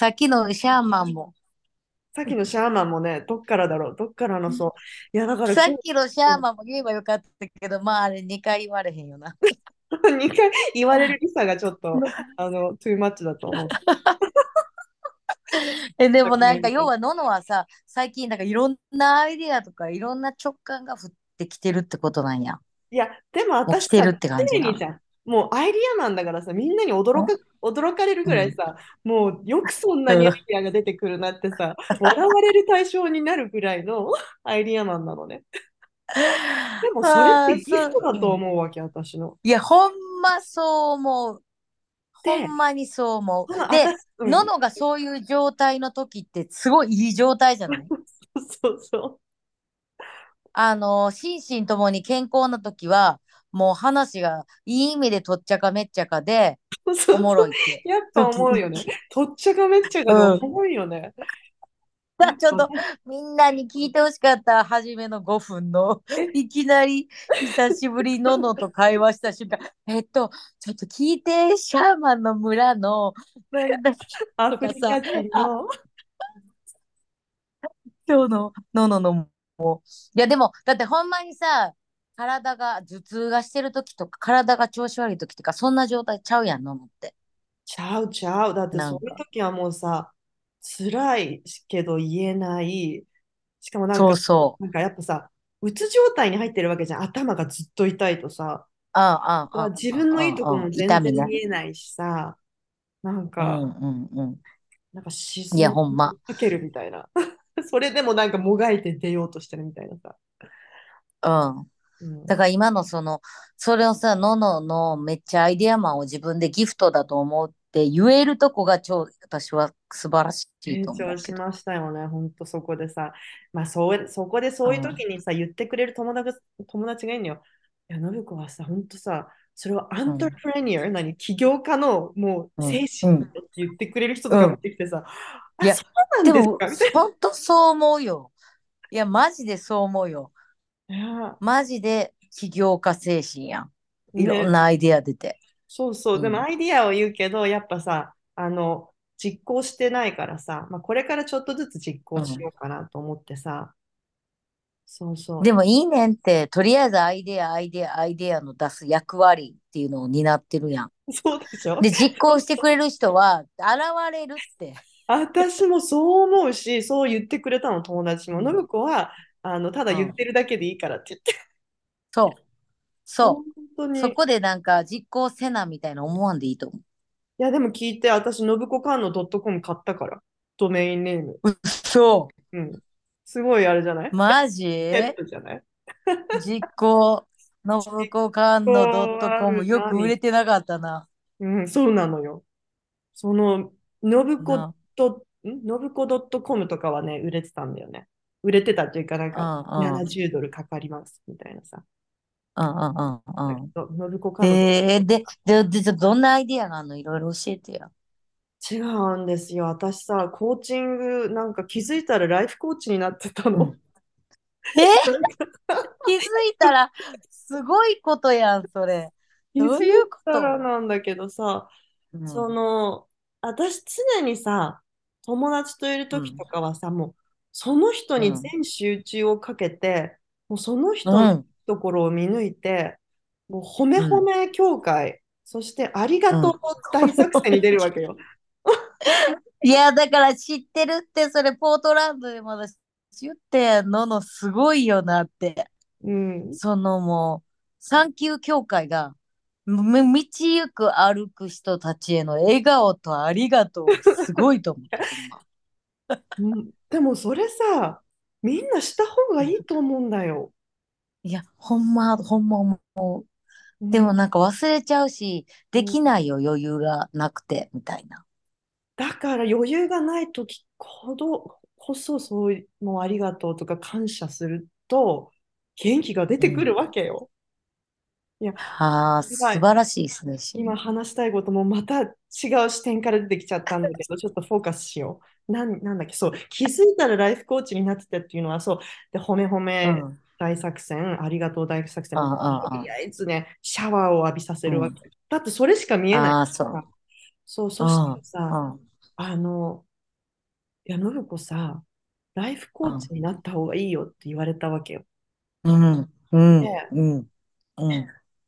さっきのシャーマンも、さっきのシャーマンもね、どっからだろう、どっからのそう。いや、だからさっ今きのシャーマンも言えばよかったけど、まああれ2回言われへんよな。日、2回言われるリサがちょっと、あの、トゥーマッチだと思う。えでもなんか要はののはさ、最近なんかいろんなアイディアとかいろんな直感が降ってきてるってことなんや。いや、でも私さ、もう来てるって感じな。常にじゃん。もうアイディアマンだからさ、みんなに驚か、驚かれるぐうん。らいさ、もうよくそんなにアイうんディアが出てくるなってさ、笑われる対象になるぐらいの アイディアマンなのね。でもそれってギ。フトだとうん。思うわけ、私の。いや、ほんまそう思う。ほで、んまにそう思う。で、私、うん。ののがそういう状態の時ってすごいいい状態じゃない？そうそあの、心身ともに健康な時は、もう話がいい意味でとっちゃかめっちゃかで、お。もろいってやっぱ思う時。よね。とっちゃかめっちゃかでうん。重いよね。ちょっと。みんなに聞いてほしかった、初めの5分の、え、いきなり久しぶりののと会話した瞬間、えっと、ちょっと聞いて、シャーマンの村の、なんだっけアとかさ、フリカ人あ、の。今日ののののも。いやでも、だってほんまにさ、体が頭痛がしてる時とか、体が調子悪い時とか、そんな状態ちゃうやん、ののって。ちゃうちゃう。だってそういう。時はもうさ、辛いけど言えない。しかもなんか、そうそなんかやっぱさ、うつ状態に入ってるわけじゃん。頭がずっと痛いとさ、う。うんうんうん自分のいいとこ。も全然。見えないしさ、なんか、うんうんうん。なんか沈いや、みほんま。かけるみたいな。それでもなんかもがいて出ようとしてるみたいなさ。うん。うん。だから今のその、それをさ、のののめっちゃアイデアマンを自分でギフトだと思うって言えるとこが超、私は素晴らしいと思うけど。しましたよね、ほんとそこでさ。まあそう、そこでそういううん。時にさ、言ってくれる友達友達がいるのよ。いや、信子はさ、ほんとさ、それはアントレうん。プレニア、何、起業家のもううん。精うん。神って言ってくれる人とか見うん。てきてさ、あ、いや、そうなんでも、ですか？みたいほんとそう思うよ。いや、マジでそう思うよ。な。マジで起業家精神やん。いろんね、なアイデア出て。そうそう。でもうん。アイディアを言うけど、やっぱさ、あの、実行してないからさ、まあ、これからちょっとずつ実行しうん。ようかなと思ってさ、そうそでもいいねんって、とりあえずアイデア、アイデア、アイデアの出す役割っていうのを担ってるやん。う。そうでしょ？で、実行してくれる人は現れるって。私もそう思うし、そう言ってくれたの、友達も。うん。信子は、あの、ただうん。言ってるだけでいいからって言って。そう。本そう。当に。いそこでなんか実行せなみたいな思わんでいいと思や、でも聞いて、私、信子カンのドットコム買ったから。ドメインネーム。う。嘘。うん。すごいあれじゃない？マヘッジドじゃない？実行、信子館のドットコム、よく売れ何てなかったな。うん、そうなのよ。その、信子な。と、ん？信子ドットコムとかはね、売れてたんだよね。売れてたっていうか、なんうか、んうん。70ドルかかりますみたいなさ。うんうんうんうん。えー、で、で、で、じゃあどんなアイディアがあるの？いろいろ教えてや。違うんですよ。私さ、コーチング、なんか気づいたらライフコーチになってたの。うん。え？気づいたら、すごいことやん、それ。気づいどういうこたらとなんだけどさ、そうん。の、私常にさ、友達といる時うん。とかはさ、もう、その人にうん。全集中をかけて、もうそのう人のん。ところを見抜いて、もう褒めうん。褒め協会、そしてありがとううん。大作戦に出るわけよ。いや、だから知ってるって、それ、ポートランドでも私言ってんののすごいよなって。うん。そのもう、産休協会が、む道行く歩く人たちへの笑顔とありがとうがすごいと思って。うんでもそれさ、みんなした方がいいと思うんだよ。いや、ほんま、ほんま思う。でもうん。なんか忘れちゃうし、でうんきないよ、余裕がなくて、みたいな。だから余裕がない時ほどこそそういうのありがとうとか感謝すると元気が出うん。てくるわけよ。いや、はあ、今、素晴らしいですね、し今話したいこともまた違う視点から出てきちゃったんだけど、ちょっとフォーカスしよう。なん、なんだっけ、そう、気づいたらライフコーチになってたっていうのは、そう、で、褒め褒めうん。うん、大作戦、ありがとう大作戦、とりん、あえずね、シャワーを浴びさせうん。るわけ。だってそれしか見えないああ、そから。そう、う。そしたうん、らさ、うん、あの、や、信子さ、ライフコーチうん。になった方がいいよって言われたわけよ。うん。うん。で、うん。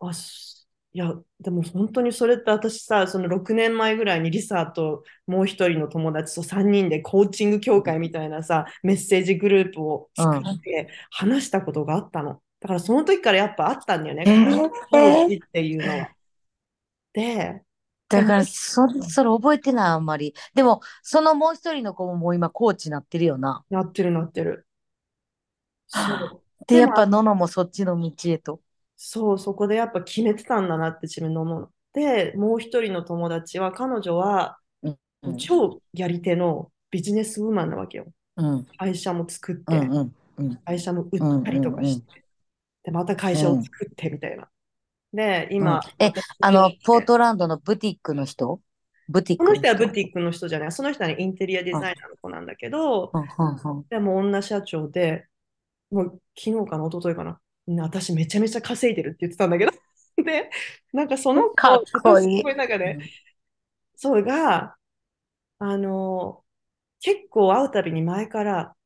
うん。あ、すいや、でも本当にそれって私さ、その6年前ぐらいにリサともう一人の友達と3人でコーチング協会みたいなさ、メッセージグループを作っうん。て話したことがあったの。だからその時からやっぱあったんだよね、えコーっていうのは。で、だから、そ、それ覚えてない、あんまり。でも、そのもう一人の子ももう今コーチになってるよな。なってるなってる。そはあう。で、やっぱ、ののもそっちの道へと。そう、そこでやっぱ決めてたんだなって自分の思う。で、もう一人の友達は、彼女はうん。うん。超やり手のビジネスウーマンなわけよ。うん。会社も作っうん。て、うん。うん。会社も売っうん。たりとかうん。して、で、また会うん。社を作ってみたいな。で、うん。今、え、私あの、ポーに、トランドのブティックの人？ブティッこのクの人人はブティックの人じゃない、その人は、ね、インテリアデうん。ザイナーの子なんだけど、うん。うん。でも女社長で、もう昨日かな、一昨日かな、私めちゃめちゃ稼いでるって言ってたんだけど、で、なんかそうんの子、かっこいい。ごいなんかね、うん。それが、あの、結構会うたびに前から、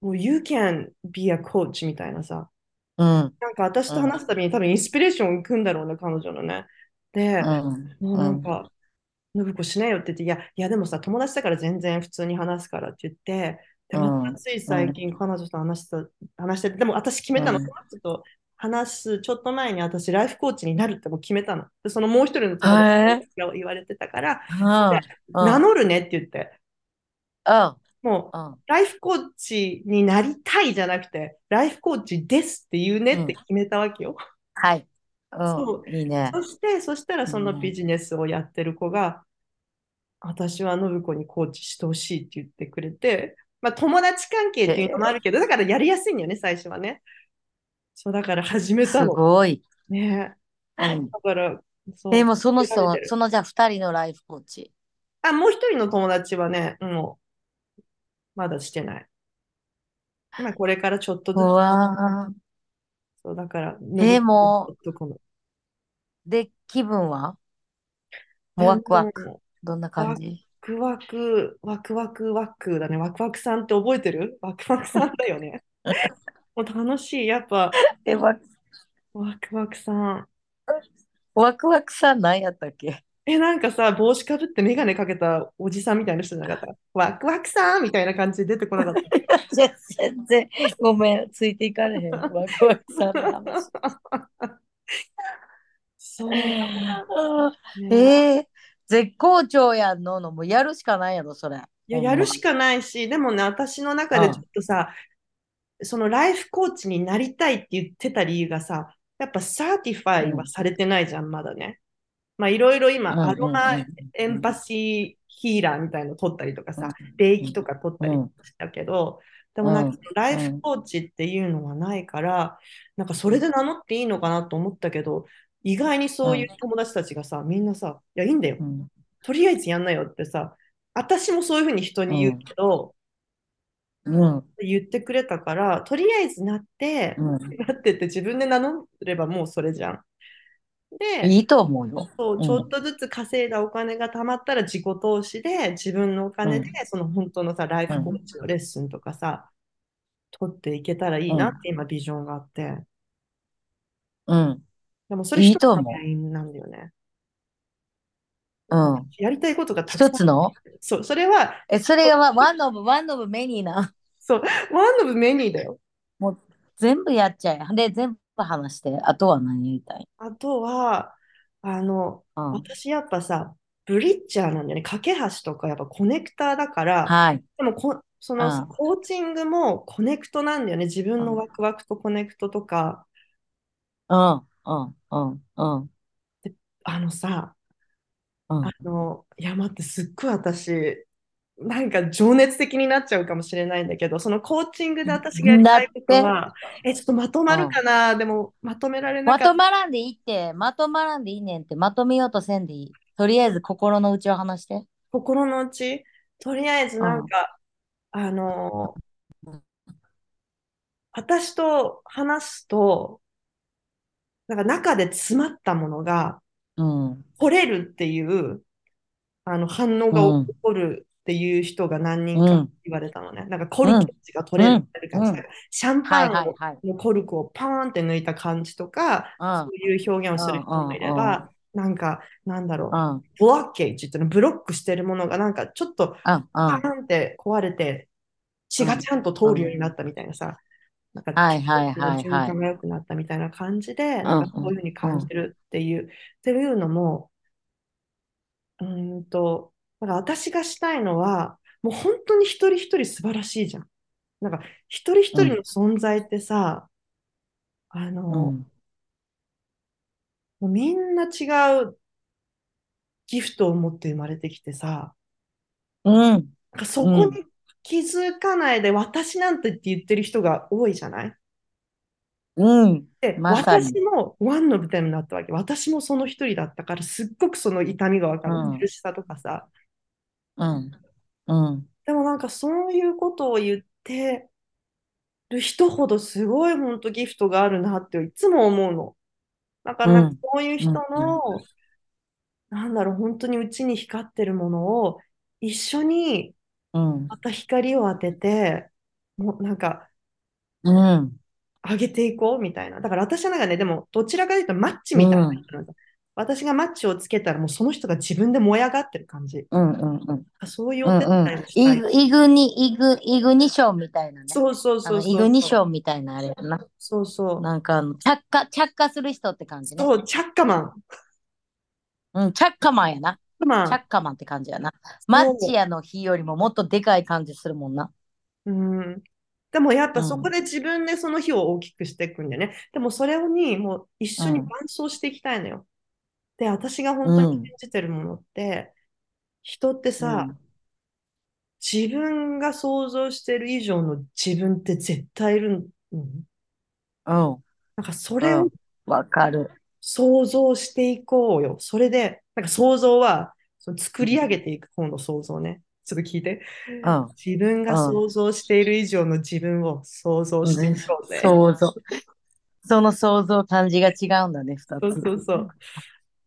もう You can be a coach みたいなさ、うん。なんか私とうん。話すたびに多分インスピレーションをくんだろうね、彼女のね。で、うん。もううん。なんか、信子しないよって言って、いや、いやでもさ、友達だから全然普通に話すからって言って、で、またうん。ついうん。最近彼女と話した、話してて、でも私決めたの、その人と話すちょっと前に私ライフコーチになるってもう決めたの。で、そのもう一人の友達はい。が言われてたから、うん。うん。名乗るねって言って、うん。もう、うん。ライフコーチになりたいじゃなくて、ライフコーチですって言うねうん。って決めたわけよ。はい。うそう。ん。いいね。そして、そしたらそのビ。ジネスをやってる子が、私は信子にコーチしてほしいって言ってくれて、まあ友達関係っていうのもあで、るけど、だからやりやすいんだよね、最初はね。そう、だから始めたすの。ごい。ね。うん。だから、でも、その人。そのじゃあ二人のライフコーチ？あ、もう一人の友達はね、もう、まだしてない。まあ、これからちょっとうずつ。そう、だから、信えー、子にちょもで、気分は？もうでワクワク。も、どんな感ワじ？クワク、ワクワクワクだね。ワクワクさんって覚えてる？ワクワクさんだよね。もう楽しい。やっぱ、え、ワク、ワクワクさん。ワクワクさん何やったっけ？え、なんかさ、帽子かぶって眼鏡かけたおじさんみたいな人じゃなかった？ワクワクさんみたいな感じで出てこなかった？全然、ごめん、ついていかれへん。ワクワクさんの話。そう。えー、絶好調やんのの、もうやるしかないやろ、それ。いや。やるしかないし、でもね、私の中でちょうん。っとさ、そのライフコーチになりたいって言ってた理由がさ、やっぱ certify はうん。されてないじゃん、まだね。まあ、いろいろ今、アうんロマうんうんエンパうんシーヒーラーみたいの取ったりとかうんさ、霊気とか取ったりうんしたけど、でもなんかうんライフうんコーチっていうのはないから、なんかそうんれで名乗っていいのかなと思ったけど、意外にそういう友達たちがさ、みんなさ、いや、いいんだよ。うん。とりあえずやんなよってさ、私もそういうふうに人に言ううんけど、うん。言ってくれたから、とりあえずなって、うん。なってって自分で名乗ればもうそれじゃん。で、いいと思うよ。そう、ちょっうんとずつ稼いだお金が貯まったら自己投資で自分のお金でうん。その本当のさ、ライフコーうんチのレッスンとかさ、取っていけたらいいなってうん。今ビジョンがあって。うんでもそれ一つの原因なんだよね。う。うん。やりたいことが。一つの？そう、それは、え、それが one、one of、one of many な。そう、 one of many だよ。もう全部やっちゃえ。で、全部話して。あとは何やりたい？あとは、あの、うん。私やっぱさ、 bridger なんだよね。架け橋とかやっぱ connector だから、はい。でもこ、そのうん。コーチングも connect なんだよね。自分のうん。ワクワクと connect とか。うん。うん。うん。うん。であのさ、あうん。の、いや、待って、すっごい私、なんか情熱的になっちゃうかもしれないんだけど、そのコーチングで私がやりだたいことは、え、ちょっとまとまるかうん。なでも、まとめられなまかった。とまらんでいいって、まとまらんでいいねんって、まとめようとせんでいい。とりあえず心の内を話して。心の内、とりあえずうん。なんか、あの、私と話すと、なんか中で詰まったものがうん。取れるっていうあの反応うが起ん。こるっっていう人が何人かうん。言われたのね。なんかコルケッチが取れるって感じで、うんシャンはいパンをはいはい。のコルクをパーンって抜いた感じとか、うんそういう表現をする人もいれば、なんか、なんだろう、うん。ブロッケージっていうの、ブロックしてるものがなんかちょっとうん。うん。パーンって壊れて、血がちゃんと通るようになったみたいなさ、なんかはいはいはい循はい環が良くなったみたいな感じで、んなんかそういうふうに感じるっていう、っていうのも、うーんと、だから私がしたいのは、もう本当に一人一人素晴らしいじゃん。なんか一人一人の存在ってさ、あの、うん。もうみんな違うギフトを持って生まれてきてさ、うん。なんかそこに気づかないで、私なんてって言ってる人が多いじゃない？うん。で、ま私もワンの舞台になったわけ。私もその一人だったから、すっごくその痛みがわかる。うん苦しさとかさ。うん。うん。でもなんかそういうことを言ってる人ほどすごい本当ギフトがあるなっていつも思うの。だからなんかそういう人の、なんだろう、本当にうちに光ってるものを一緒にうん。また光を当てて、もうなんかうん。上げていこうみたいな。だから私はなんかね、でもどちらかというとマッチみたいな。私がマッチをつけたらもうその人が自分で燃え上がってる感じ。うん。うん。うん。そういううん。お手うん伝いもしたい。イグ、イグニ、イグ、イグニションみたいなね。そうそうそう。イグニションみたいなあれやな。そうそう。なんか着火、着火する人って感じね。そう、チャッカマン。うん、チャッカマンやな。マン。チャッカマンって感じやな。マッチやの日よりももっとでかい感じするもんな。うん。でもやっぱうんそこで自分でその日を大きくしていくんだよね。でもそれにもう一緒に伴走していきたいのよ。で、私が本当に感じてるものって、人ってさ、うん自分が想像してる以上の自分って絶対いるの？うん。なんかそれをうんわかる。想像していこうよ。それで、なんか想像はその作り上げていく方の想像ね。ちょっと聞いて。うん。自分が想像している以上の自分を想像していこうぜ。想像。その想像感じが違うんだね、二そうつ。そうそう。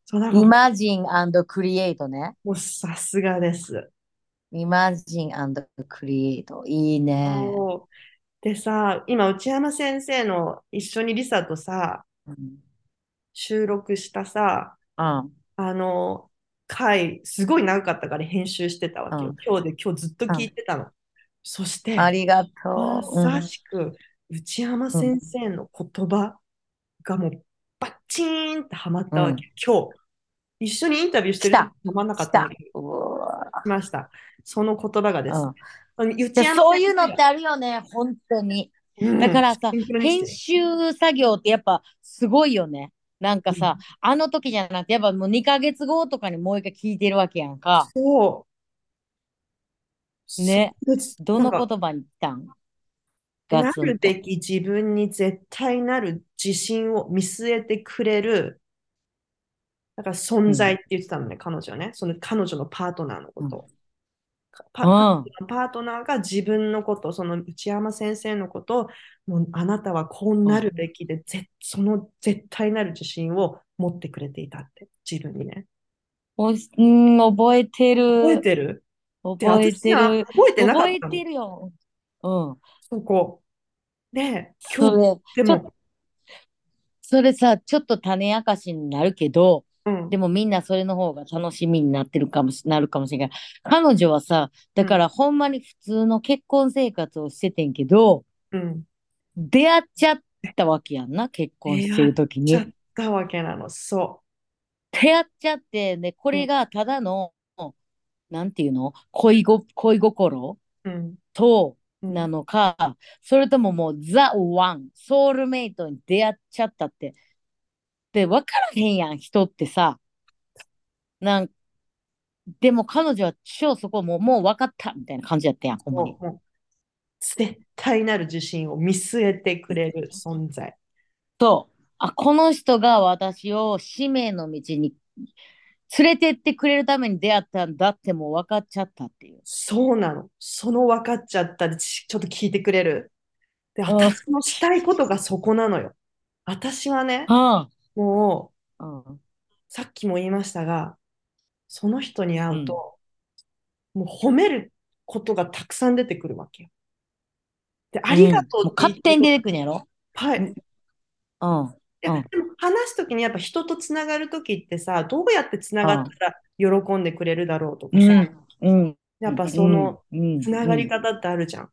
そうだからも Imagine and create ね。うさすがです。Imagine and create。いいね。でさ、今、内山先生の一緒にリサとさ、うん。収録したさ、うん。あの、回、すごい長かったから編集してたわけよ。うん今日で、今日ずっと聞いてたの。そして、ありがとう。まさしく、内山先生の言葉がもうバッチーンってはまったわけ。今日、一緒にインタビューしてる来たまんなかったんだけど、。うわ来ました。その言葉がです。うん内で山そういうの先ってあるよね、本当に。生だからさ、編集作業ってやっぱすごいよね。なんかさ、うんあの時じゃなくて、やっぱもう2ヶ月後とかにもう一回聞いてるわけやんか。そう。ね。どの言葉に言ったん？ガな。るべき自分に絶対なる自信を見据えてくれる、だから存在って言ってたのね、彼女はね。その彼女のパートナーのこと。パうんパートナーが自分のこと、その内山先生のことを、もうあなたはこうなるべきで、ぜその絶対なる自信を持ってくれていたって、自分にね。おん、覚えてる。覚えてる？で覚えてる。覚えてなかっ覚え。てるよ。うん。そこ。で、そ今日、れ、でも、それさ、ちょっと種明かしになるけど、うん、でもみんなそれの方が楽しみになってるかもし、なるかもしれない。彼女はさ、だからほんまに普通の結婚生活をしててんけど、うん。出会っちゃったわけやんな、結婚してる時ちゃっに。たわけなの。そ出会っちゃって、で、これがただの、なんていうの？恋ご、恋心？う。うん。と、うんなのか、それとももうザ・ワン、ソウルメイトに出会っちゃったって。で、分からへんやん、人ってさ。なんでも彼女は超そこもうもう分かったみたいな感じやったやん、ほんまに絶対なる自信を見据えてくれる存在。と、あ、この人が私を使命の道に連れてってくれるために出会ったんだってもう分かっちゃったっていう。そうなの。その分かっちゃったでちちょっと聞いてくれる。で、うん私のしたいことがそこなのよ。私はね、はもう、あ、うん、さっきも言いましたが、その人に会うと、もう褒めることがたくさん出てくるわけよ。で、あうん。りがとうって言勝手に出てくるんやろ？はい。うん。うん。でも話すときにやっぱ人とつながるときってさ、どうやってつながったら喜んでくれるだろうとかさ、うん。うん。やっぱそのうん、つながり方ってあるじゃん。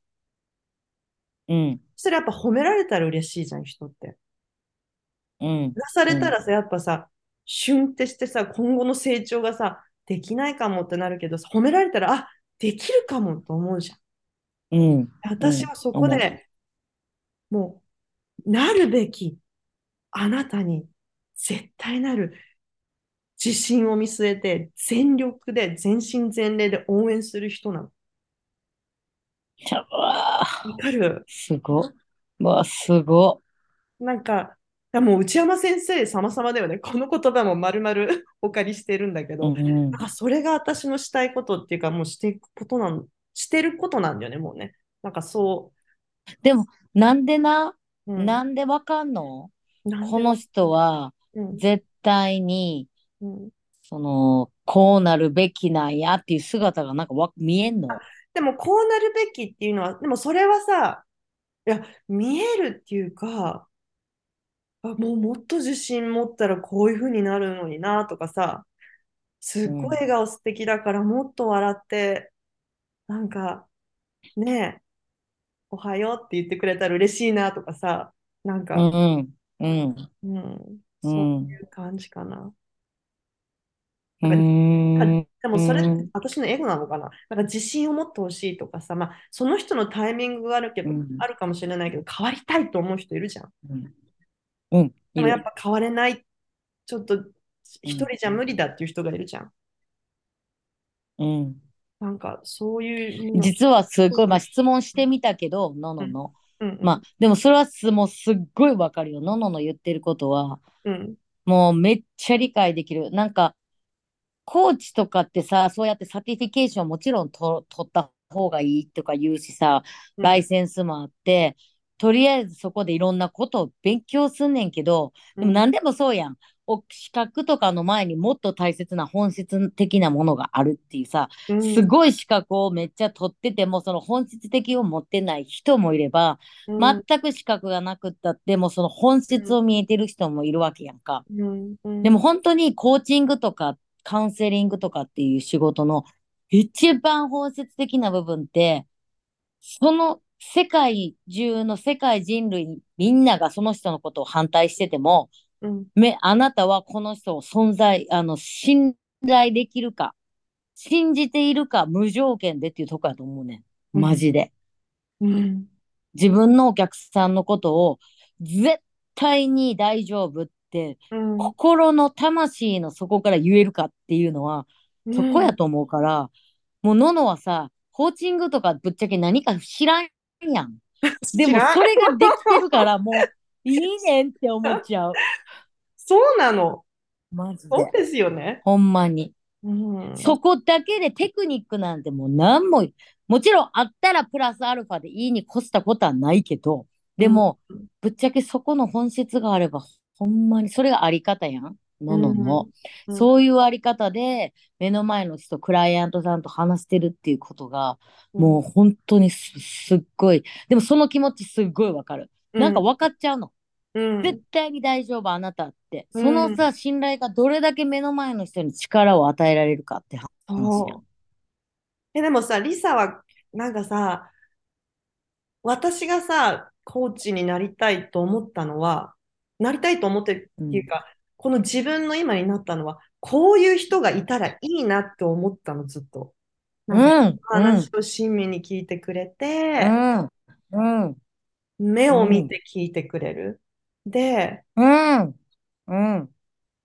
うん。それやっぱ褒められたら嬉しいじゃん、人って。うん。出されたらさ、やっぱさ、シュンってしてさ、今後の成長がさ、できないかもってなるけど、褒められたら、あ、できるかもと思うじゃん。うん。私はそこで、もう、なるべきあなたに絶対なる自信を見据えて、全力で、全身全霊で応援する人なの。うわかる？すごわ、すごなんか、いやもう内山先生様々だよね。この言葉も丸々 お借りしてるんだけい。ど、うん。なんかそれが私のしたいことっていうか、もうしていくことなん、してることなんだよね、もうね。なんかそでも、なんでな、う。うん、なんでわかんの？この人は、うん絶対に、うんその、こうなるべきなんやっていう姿がなんかわ見えんの？でもこうなるべきっていうのは、でもそれはさ、いや、見えるっていうか、あ、もうもっと自信持ったらこういう風になるのになとかさ、すっごい笑顔素敵だからもっと笑って、なんか、ねえ、おはようって言ってくれたら嬉しいなとかさ、なんうか、ん。うん。うん、うそうんいう感じかな。うなん。でもそれ私のエゴなのかな？なんか自信を持ってほしいとかさ、まあ、その人のタイミングがあるけど、うんあるかもしれないけど、変わりたいと思う人いるじゃん。うん。でもやっぱ変われない、ちょっと一人じゃ無理だっていう人がいるじゃん。うん。なんかそういうの。実はすごい、まあ質問してみたけど、ののの。うんうんまあ、でもそれはすもうすっごいわかるよ。ののの言ってることは、うんもうめっちゃ理解できる。なんか、コーチとかってさ、そうやって certification もちろんと取った方がいいとか言うしさ、うんライセンスもあって、とりあえずそこでいろんなことを勉強すんねんけど、でも何でもそうやん。お資格とかの前にもっと大切な本質的なものがあるっていうさ、うん。すごい資格をめっちゃ取ってても、その本質的を持ってない人もいれば、うん。全く資格がなくったっても、その本質を見えてる人もいるわけやんか。うん。うん。でも本当にコーチングとかカウンセリングとかっていう仕事の一番本質的な部分って、その世界中の世界人類みんながその人のことを反対してても、うん。め、あなたはこの人を存在、あの、信頼できるか、信じているか、無条件でっていうとこやと思うねん。マジで。うん。自分のお客さんのことを絶対に大丈夫って、うん。心の魂の底から言えるかっていうのは、そこやと思うから、もうののはさ、コーチングとかぶっちゃけ何か知らんやん。でもそれができてるから、もう いいねんって思っちゃう。そうなの。マジそうで。ですよね。ほんまに。うんそこだけでテクニックなんてもう何も、もちろんあったらプラスアルファでいいに越したことはないけど、でも、うんぶっちゃけそこの本質があれば、ほんまにそれがあり方やん。ののの。うんそういうあり方で、目の前の人、クライアントさんと話してるっていうことが、もう本当にすすっごい。でもその気持ちすっごいわかる。なんか分かっちゃうの。うん絶対に大丈夫、あなたって。うんそのさ、信頼がどれだけ目の前の人に力を与えられるかって話。え、でもさ、リサは、なんかさ、私がさ、コーチになりたいと思ったのは、なりたいと思ってるっていうか、この自分の今になったのは、こういう人がいたらいいなって思ったの、ずっと。うなん。話を親身に聞いてくれて、うん、うん、目を見て聞いてくれる。で、うん、うん、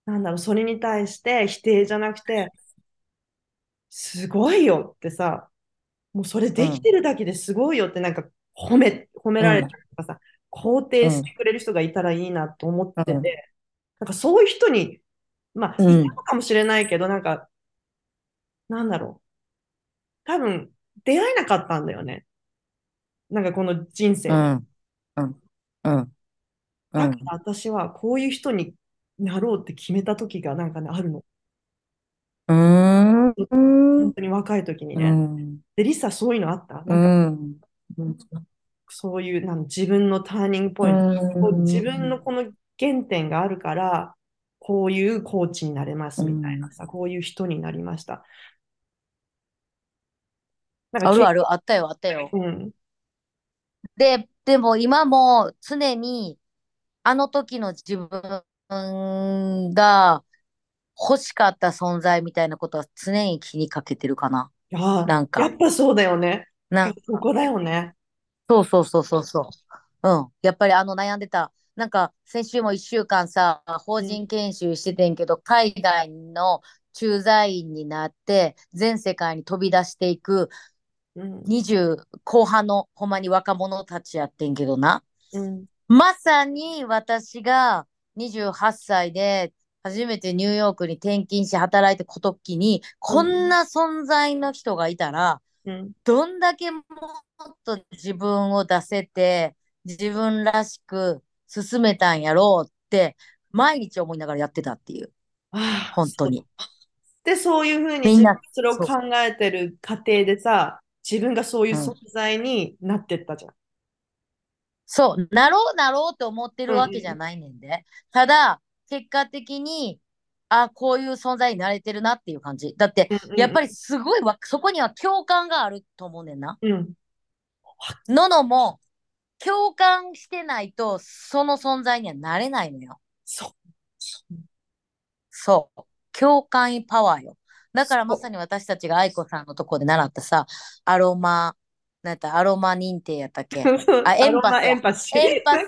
なんだろう、それに対して否定じゃなくて、すごいよってさ、もうそれできてるだけですごいよってなんか褒め、褒められたりとかさ、肯定してくれる人がいたらいいなと思ってて、うんなんかそういう人に、まあ、うんいたのかもしれないけど、なんか、なんだろう。多分、出会えなかったんだよね。なんかこの人生で。うん、うん、うん、だから私はこういう人になろうって決めた時がなんかね、あるの。うん、ん。本当に若い時にうね。ん。で、リサそういうのあった？うなんかん。そういうなん自分のターニングポうイント、自ん。分のこの原点があるから、こういうコーチになれますうみたいなんさ、こういう人になりました。あるある、あったよ、あったよ。うん、で、でも今も常にあの時の自分が欲しかった存在みたいなことは常に気にかけてるかな。いやなんか、やっぱそうだよね。なんそこだよね。そうそうそうそうそう。うん。やっぱりあの悩んでた。なんか先週も一週間さ、法うん人研修しててんけど、海外の駐在員になって全世界に飛び出していくうん。20後半のほんまに若者たちやってんけどな。うん。まさに私が28歳で初めてニューヨークに転勤して働いてこときに、こんな存在の人がいたら、うん。どんだけもっと自分を出せて、自分らしく進めたんやろうって、毎日思いながらやってたっていう、本当に。で、そういうふうにそれを考えてる過程でさ、自分がそういううん存在になってったじゃん。そう、なろうなろうって思ってるわけじゃないねんで。ただ、結果的に、あ、こういう存在になれてるなっていう感じ。だって、やっぱりすごいわ、そこには共感があると思うねんな。り、うん、ののも、共感してないと、その存在にはなれないのよ。そう。そう。共感パワーよ。だからまさに私たちが愛子さんのとこで習ったさ、アロマ、なんやったアロマ認定やったっけ？あ、エンパスやアロマエンパシー。エンパス、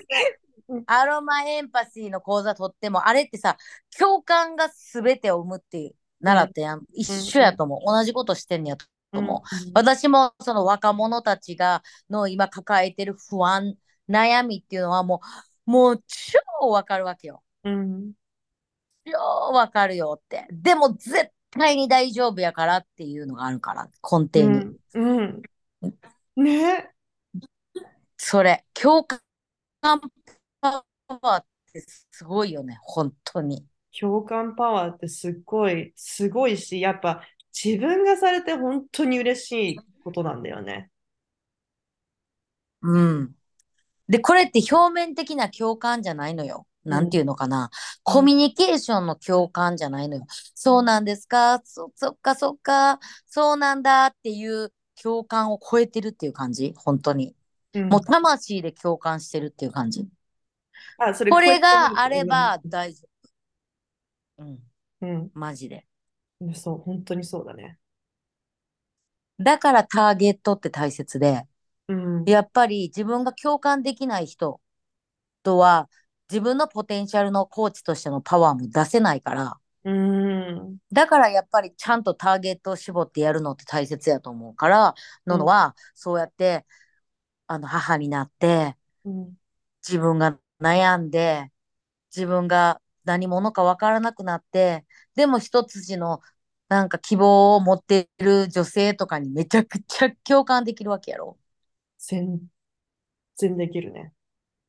アロマエンパシーの講座取っても、あれってさ、共感が全てを生むっていう、習ったやん。一緒やと思う。同じことしてんねやと思う。私もその若者たちが、の今抱えてる不安、悩みっていうのはもう、もう超わかるわけよ。うん。超わかるよって。でも絶対に大丈夫やからっていうのがあるから、根底に。うん。うん。ねそれ、共感パワーってすごいよね、本当に。共感パワーってすっごい、すごいし、やっぱ自分がされて本当に嬉しいことなんだよね。うん。で、これって表面的な共感じゃないのよ。なんていうのかな。コミュニケーションの共感じゃないのよ。そうなんですか？そ、そっかそっか、そうなんだっていう共感を超えてるっていう感じ？本当に。うんもう魂で共感してるっていう感じ？あ、それこれがあれば大丈夫。うん、うん、マジで。うん、そう、本当にそうだね。だからターゲットって大切で、うん、やっぱり自分が共感できない人とは、自分のポテンシャルのコーチとしてのパワーも出せないから、うん、だからやっぱりちゃんとターゲットを絞ってやるのって大切やと思うから、ののは、そうやって、あの、母になって、うん、自分が悩んで、自分が何者かわからなくなって、でも一筋のなんか希望を持っている女性とかにめちゃくちゃ共感できるわけやろ。全然できるね。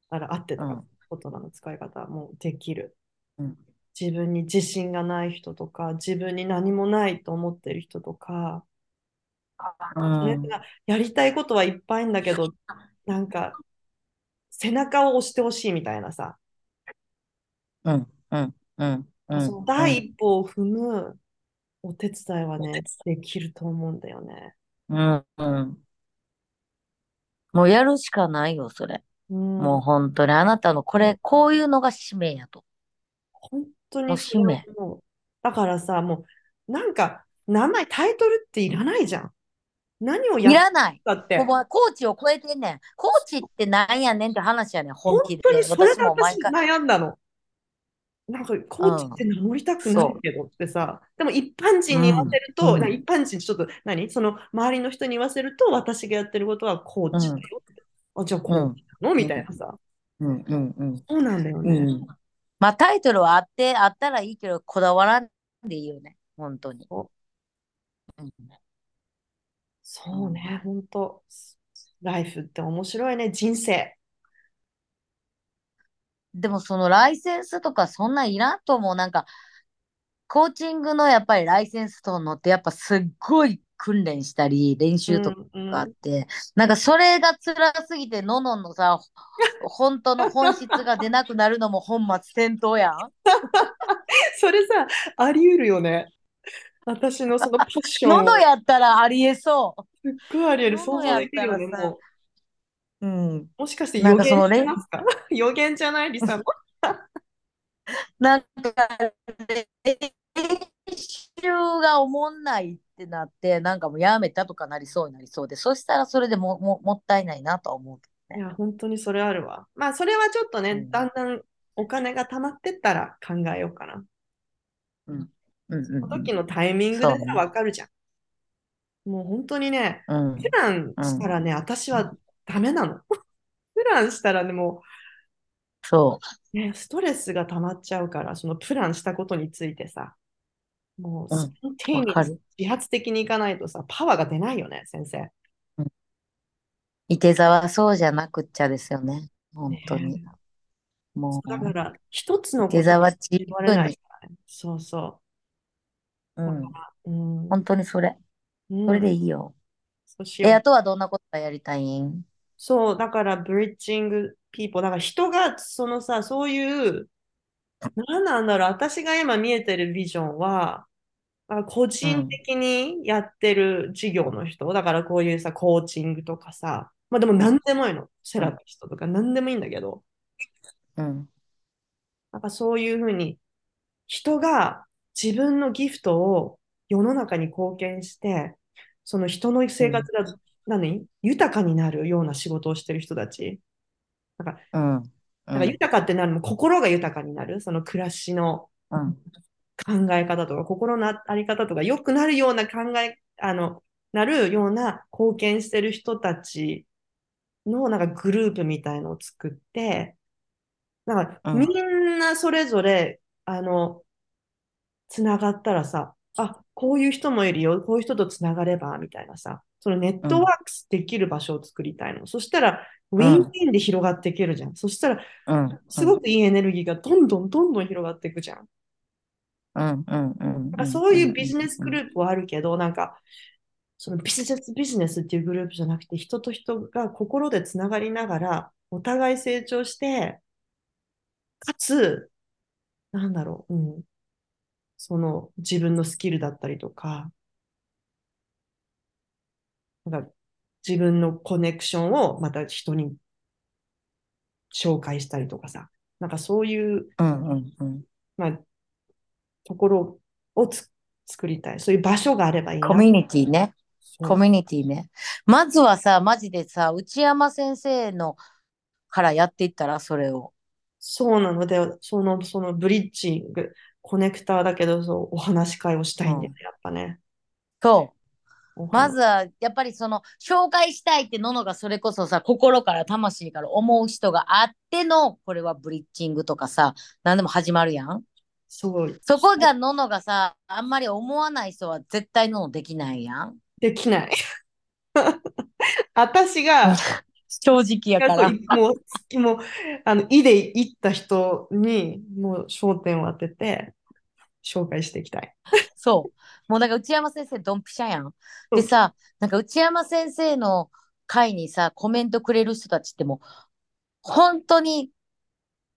あら、合ってた。うん言葉の使い方もできる。うん自分に自信がない人とか、自分に何もないと思ってる人とか、うんねやりたいことはいっぱいんだけど、なんか、背中を押してほしいみたいなさ、うん、うん、うん、うん。その第一歩を踏むお手伝いはね、できると思うんだよね。うん、うん。もうやるしかないよ、それ。うん、もう本当にあなたのこれ、こういうのが使命やと。本当に使命だからさ、もう、なんか、名前、タイトルっていらないじゃん。何をいやっらない。たって。コーチを超えてんねん。コーチってなんやねんって話やねん、本本気で。当にそれで私。悩んだの。なんかコーチって名乗りたくないけどってさ、でも一般人に言わせると、うんな一般人ちょっと何？その周りの人に言わせると私がやってることはコーチだよって。あ、じゃあコーチなの？みたいなさ。うん、うん、うん。そうなんだよね。うん。まあタイトルはあって、あったらいいけど、こだわらんでいいよね。本当に。そううんそうね、本当。ライフって面白いね、人生。でもそのライセンスとかそんなんいらんと思う。なんか、コーチングのやっぱりライセンス取るのってやっぱすっごい訓練したり練習とうんうん。かあって、なんかそれが辛すぎてのののさ、本当の本質が出なくなるのも本末転倒やん。それさ、あり得るよね。私のそのパッションを。喉やったらありえそすっごいあり得る。想像できるよね、う。うん。う。もしかして予なんか？そ言してますか予言じゃない、リサの？なんか練習がおもんないってなって、なんかもうやめたとかなりそうになりそうで、そしたらそれでもももったいないなとは思うけどね。いや、本当にそれあるわ。まあ、それはちょっとね、うんだんだんお金が貯まってったら考えようかな。うん。うんそのうん時のタイミングでわかるじゃん。もう本当にね、うん。プランしたらね、私はダメなの。プランしたらね、もそう。う、ね、ストレスが溜まっちゃうから、そのプランしたことについてさ、もう、うん自発的にいかないとさ、パワーが出ないよね、先生。いて座はそうじゃなくっちゃですよね。本当に。ねもう、だから、一つのいこと言われない由に。からね。そうそう。うん。うん。本当にそれ。うんそれでいいよ。うしようあとはどんなことがやりたいん？そう、だから、ブリッジングピーポー、だから人が、そのさ、そういう、何なんだろう、私が今見えてるビジョンは、個人的にやってる事業の人、だからこういうさ、コーチングとかさ、まあでも何でもいいの、セラピストとか。何でもいいんだけど、うん。なんかそういうふうに、人が自分のギフトを世の中に貢献して、その人の生活が何？豊かになるような仕事をしてる人たち？なんかうん。うなんかん。豊かってなるのも心が豊かになる、その暮らしのうん。考え方とか、心のあり方とか、良くなるような考え、あの、なるような貢献してる人たちのなんかグループみたいのを作って、なんかうんみんなそれぞれ、あの、つながったらさ、あ、こういう人もいるよ、こういう人とつながれば、みたいなさ、そのネットワークスできる場所を作りたいの。そしたら、ウィンウィンで広がっていけるじゃん。そしたら、うん。すごくいいエネルギーがどんどんどんどん広がっていくじゃん。うん。うん。うん。そういうビジネスグループはあるけど、なんか、そのビジネスビジネスっていうグループじゃなくて、人と人が心でつながりながら、お互い成長して、かつ、なんだろう、うん、その自分のスキルだったりとか、なんか自分のコネクションをまた人に紹介したりとかさ、なんかそういう、うん。うん。うん。まあ、ところをつ作りたい。そういう場所があればいいな。コミュニティね。コミュニティね。まずはさ、マジでさ、内山先生のからやっていったら、それを。そうなので、その、そのブリッジング、コネクターだけど、そう、お話し会をしたいんだよね、やっぱね。そう。まずは、やっぱりその、紹介したいってののがそれこそさ、心から魂から思う人があっての、これはブリッジングとかさ、何でも始まるやん。そう、そこがののがさ、あんまり思わない人は絶対ののできないやん。できない。私が、正直やから。もう、もう、あの、意で行った人に、もう焦点を当てて、紹介していきたい。そう。もうなんか内山先生ドンピシャやん。でさ、なんか内山先生の回にさ、コメントくれる人たちってもう、本当に、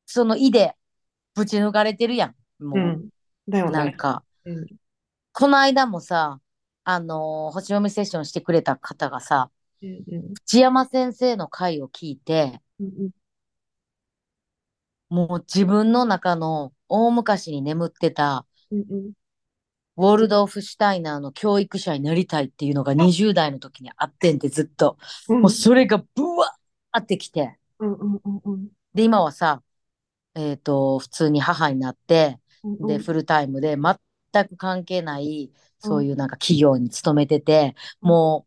その意でぶち抜かれてるやん。もう、うん。だよね。なんか、うん。この間もさ、あのー星読みセッションしてくれた方がさ、うんうん内山先生の回を聞いて、うんもう自分の中の大昔に眠ってたうんうんウォルドーフ・シュタイナーの教育者になりたいっていうのが20代の時にあってんってずっと。うん。もうそれがブワーってきて。うんうんうんうん。で、今はさ、えっ、と、普通に母になって、うんで、フルタイムで全く関係ない、そういうなんか企業に勤めてて、も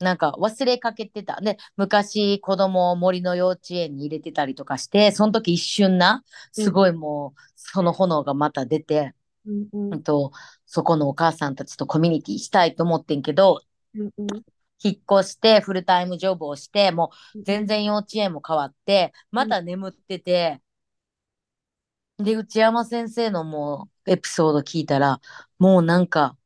う、なんか忘れかけてた。で、昔子供を森の幼稚園に入れてたりとかして、その時一瞬な、すごいもう、その炎がまた出て、うんうんうんと、そこのお母さんたちとコミュニティしたいと思ってんけど、うんうん引っ越してフルタイムジョブをして、もう全然幼稚園も変わって、また眠ってて、で、内山先生のもうエピソード聞いたら、もうなんか、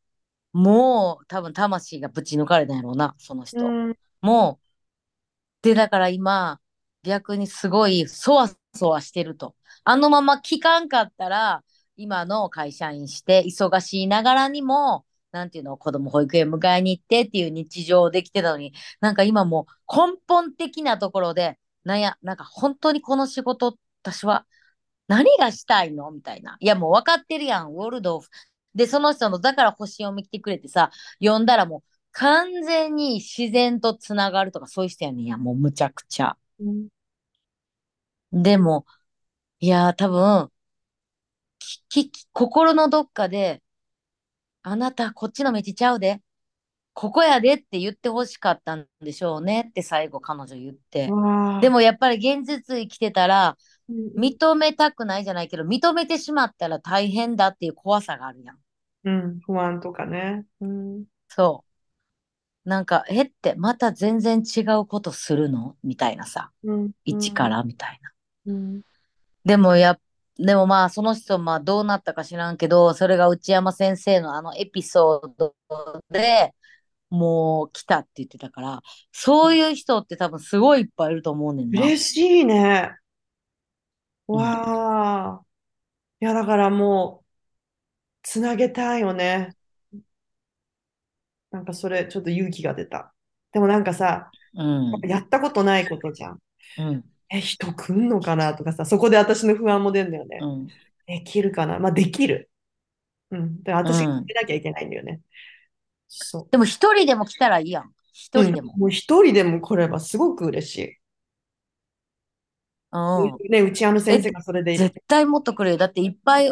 もう多分魂がぶち抜かれたんやろうな、その人。うん。もう、で、だから今、逆にすごい、そわそわしてると。あのまま聞かんかったら、今の会社員して、忙しいながらにも、なんていうの、子供保育園迎えに行ってっていう日常できてたのに、なんか今もう根本的なところで、なんや、なんか本当にこの仕事、私は何がしたいの？みたいな。いや、もう分かってるやん、ウォルドーフ。で、その人の、だから星読み来てくれてさ、読んだらもう完全に自然とつながるとかそういう人やねんや、もうむちゃくちゃ。うんでも、いやー、多分、き、き、心のどっかで、あなた、こっちの道ちゃうで。ここやでって言ってほしかったんでしょうねって最後彼女言って。でもやっぱり現実生きてたら、うん認めたくないじゃないけど、認めてしまったら大変だっていう怖さがあるやん。うん、不安とかね。うん。そう。なんか、えって、また全然違うことするの？みたいなさ。うん。う一かん。らみたいな。うん。でもや、でもまあ、その人、まあ、どうなったか知らんけど、それが内山先生のあのエピソードでもう来たって言ってたから、そういう人って多分すごいいっぱいいると思うねんな。嬉しいね。うん。わあ。いや、だからもう、つなげたいよね。なんかそれ、ちょっと勇気が出た。でもなんかさ、うん。やったことないことじゃん。うん。え、人来んのかな？とかさ、そこで私の不安も出るんだよね。うん。できるかな？まあ、できる。うん。で、私が決うん。めなきゃいけないんだよね。そでも一人でも来たらいいやん。う。うん。一人でも。もう一人でも来ればすごく嬉しい。うん。ね、内山先え、生がそれで。絶対もっとくれよ。だっていっぱい、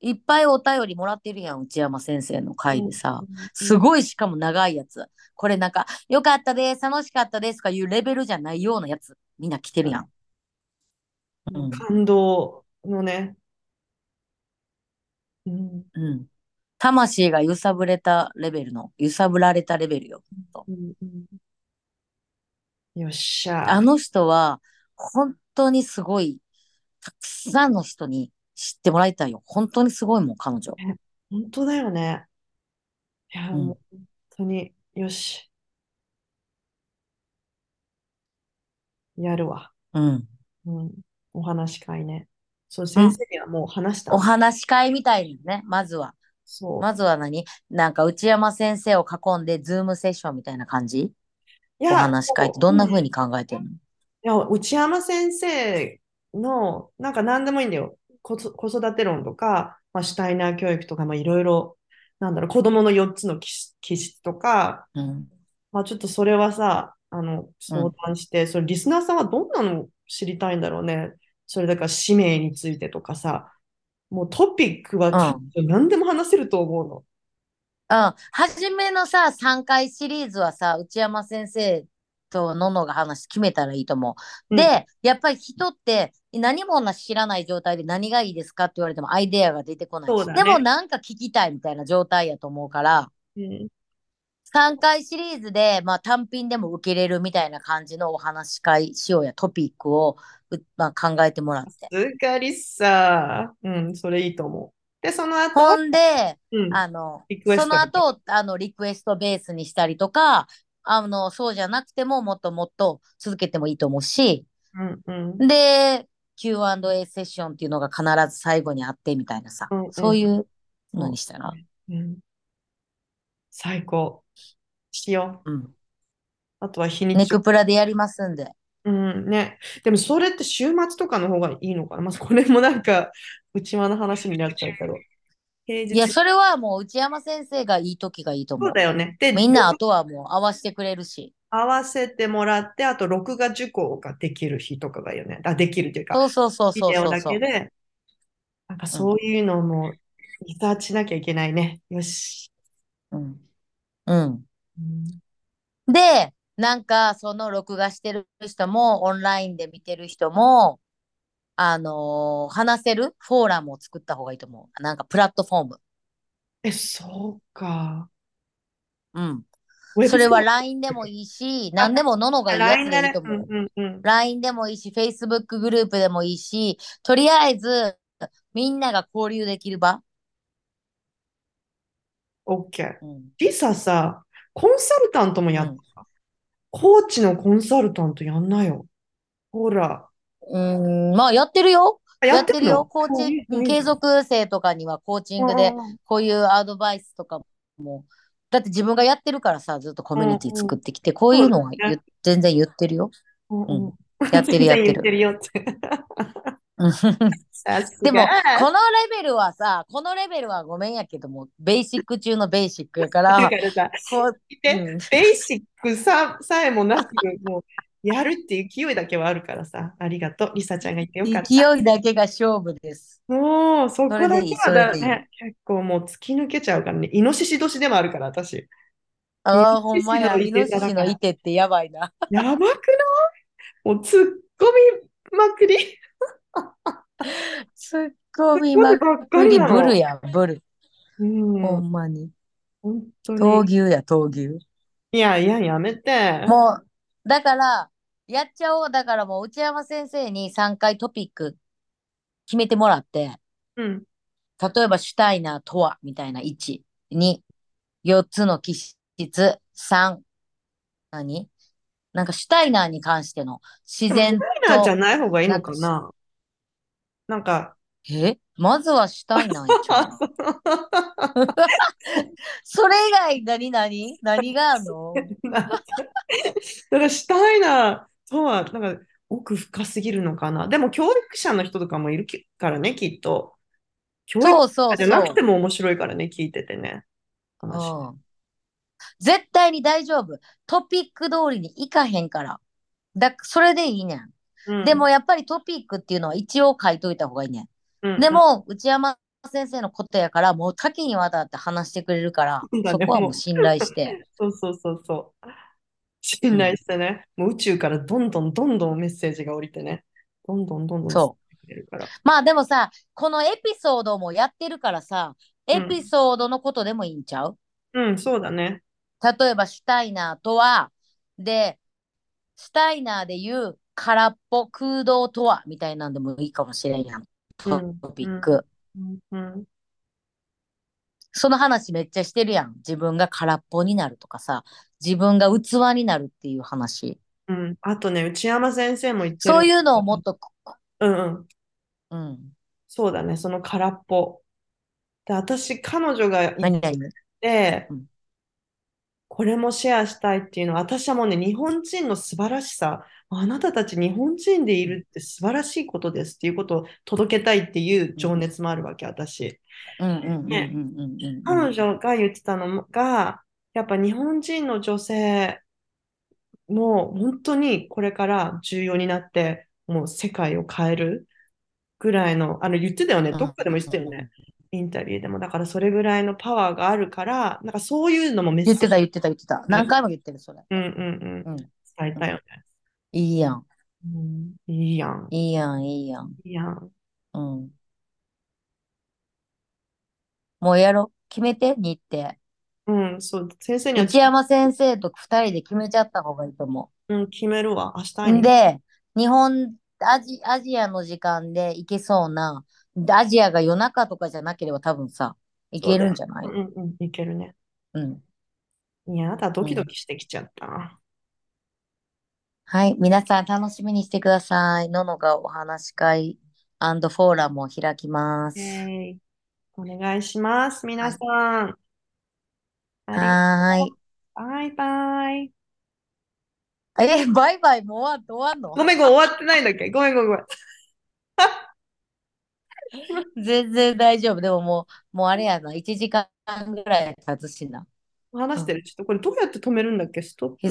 いっぱいお便りもらってるやん。内山先生のうん。回でさ。うん。すごい、しかも長いやつ。これなんか、よかったです、楽しかったですとかいうレベルじゃないようなやつ。みんな来てるやん。うん。感動のね。うん。うん。魂が揺さぶれたレベルの、揺さぶられたレベルよ。うん。うんよっしゃ。あの人は、本当にすごい、たくさんの人に知ってもらいたいよ。本当にすごいもん、彼女。え本当だよね。いや、うん。もう本当に、よし。やるわ。うん。うん。お話し会ね。そう、うん。先生にはもう話したおの。話し会みたいにね、まずは。そまずは何？なんか内山先生を囲んで、ズームセッションみたいな感じ？う。いや、お話し会ってどんな風に考えてるの？や、内山先生の、なんか何でもいいんだよ。子子育て論とか、まあ、シュタイナー教育とか、まあ、いろいろ、なんだろう、子供の4つの気質とか、うん。まあ、ちょっとそれはさ、あの、相うん。談して、それリスナーさんはどんなの知りたいんだろうね。それだから使命についてとかさ、もうトピックは何でも話せると思うの。うん。初めのさ、3回シリーズはさ、内山先生とののが話決めたらいいと思う。うん、で、やっぱり人って何も知らない状態で何がいいですか？って言われてもアイデアが出てこない。でも。なんか聞きたいみたいな状態やと思うから、うん、3回シリーズで、まあ単品でも受けれるみたいな感じのお話し会しようやトピックを、うまあ、考えてもらって。すがりさ。うん、それいいと思う。で、その後？は、ほんで、うん、あの、そ。の後、あの、リクエストベースにしたりとか、あの、そうじゃなくてももっともっと続けてもいいと思うし、うん、うん、で、Q&A セッションっていうのが必ず最後にあってみたいなさ、うん、うん。そういうのそにしたら、う、うん、最高。しよう。うん。あとは日に。ネクプラでやりますんで。うん、ね。でもそれって週末とかの方がいいのかな？まあ、これもなんか、内輪の話になっちゃうけど。平いや、日。それはもう内山先生がいい時がいいと思う。そうだよね。で、みんなあとはもう合わせてくれるし。合わせてもらって、あと録画受講ができる日とかがいいよね。あ、できるというか、そうそうそうそうビデオだけで、なんか。そういうのもリサーチしなきゃいけないね。よし。うん。うん。うん、で、なんか、その録画してる人も、オンラインで見てる人も、あのー話せるフォーラムを作った方がいいと思う。なんか、プラットフォーム。え、そうか。うん。それは LINE でもいいし、あ、何でもののがあいいやつでいいと思う。うんうん。LINE でもいいし、Facebook グループでもいいし、とりあえず、みんなが交流できる場。OK。うん。リサさ、コンサルタントもやった？コーチのコンサルタントやんなよ。ほら。うん、まあやってるよ。あやってるよ。のコーチ、うん継続生とかにはコーチングでこういうアドバイスとかも。だって自分がやってるからさ、ずっとコミュニティ作ってきて、こういうのは全然言ってるよ。うんうんうんやってるやってる。るよって。う んさすでも、がこのレベルはさ、このレベルはごめんやけども、ベーシック中のベーシックやか、だかららさ、うんベーシックささえもなく、もうやるっていう勢いだけはあるからさ、ありがとう。リサちゃんが言ってよかった。勢いだけが勝負です。もう、そこだけはそれでいいそれでいいね、結構もう突き抜けちゃうからね。イノシシ年でもあるから、私。ああ、ほんまや、のイノシシのいてってやばいな。やばくない？もう突っ込みまくり。突っ込んでばっかくり、ブルや、ブル。うん、ほんまに。本当闘に。牛や、闘牛。いやいや、やめて。もう、だから、やっちゃおう。だからもう、内山先生に3回トピック決めてもらって、うん。例えば、シュタイナーとは、みたいな1、2、4つの気質、3、何？なんかシュタイナーに関しての自然シュタイナーじゃと、ない方がいいのかな？なんか、え？まずはシュタイナーやっちゃう。それ以外何何？何があるの？だからシュタイナーとは、なんか奥深すぎるのかな。でも教育者の人とかもいるきからね、きっと。教育そうそう者じゃなくても面白いからね、聞いててね。話うん絶対に大丈夫。トピック通りに行かへんから。だ、それでいいねん。うんでもやっぱりトピックっていうのは一応書いといた方がいいねん。うんでも、内山先生のことやから、もう多岐にわたって話してくれるからねそこはもう信頼して。そうそうそうそう。信頼してね、もう宇宙からどんどんどんどんメッセージが降りてね、どんどんどんどんそう。まあでもさ、このエピソードもやってるからさ、エピソードのことでもいいんちゃう、うん、そうだね。例えばシュタイナーとは、で、シュタイナーで言う空っぽ空洞とは、みたいなんでもいいかもしれんやん。トうんピック。うんうんその話めっちゃしてるやん。自分が空っぽになるとかさ、自分が器になるっていう話。うん、あとね、内山先生も言ってる。そういうのをもっと、うんうん。うん。そうだね、その空っぽ。で、私、彼女が言っ何々？てうん、これもシェアしたいっていうのは、私はもうね、日本人の素晴らしさ、あなたたち日本人でいるって素晴らしいことですっていうことを届けたいっていう情熱もあるわけ、私。彼女が言ってたのが、やっぱ日本人の女性も本当にこれから重要になって、もう世界を変えるぐらいの、あの言ってたよね、どっかでも言ってたよね、インタビューでも。だからそれぐらいのパワーがあるから、なんかそういうのもメッセージ言ってた言ってた言ってた。何回も言ってる、それ。うんうんうん、うん。伝えたよね。いいやん。うん、いいやん、いいやん、いいやん。いいやん。うん。もうやろう。決めて、日程。うん、そう、先生には、内山先生と二人で決めちゃった方がいいと思うん、決めるわ、明日う。んに。で、日本、アジ、アジアの時間で行けそうな、アジアが夜中とかじゃなければ多分さ、行けるんじゃない？うんうんうん、いけるね。うん。いやだ、ドキドキしてきちゃった。はい。皆さん楽しみにしてください。ののがお話し会フォーラムを開きます。えーお願いします、皆さん。はーい。バイバイ。え、バイバイもう終わっ終わんの？ごめん、ごめん、終わってないんだっけ？ごめん、ごめん、ごめん。全然大丈夫。でももう、もうあれやな。1時間ぐらい経つしな。話してる？ちょっとこれどうやって止めるんだっけ？ストップ。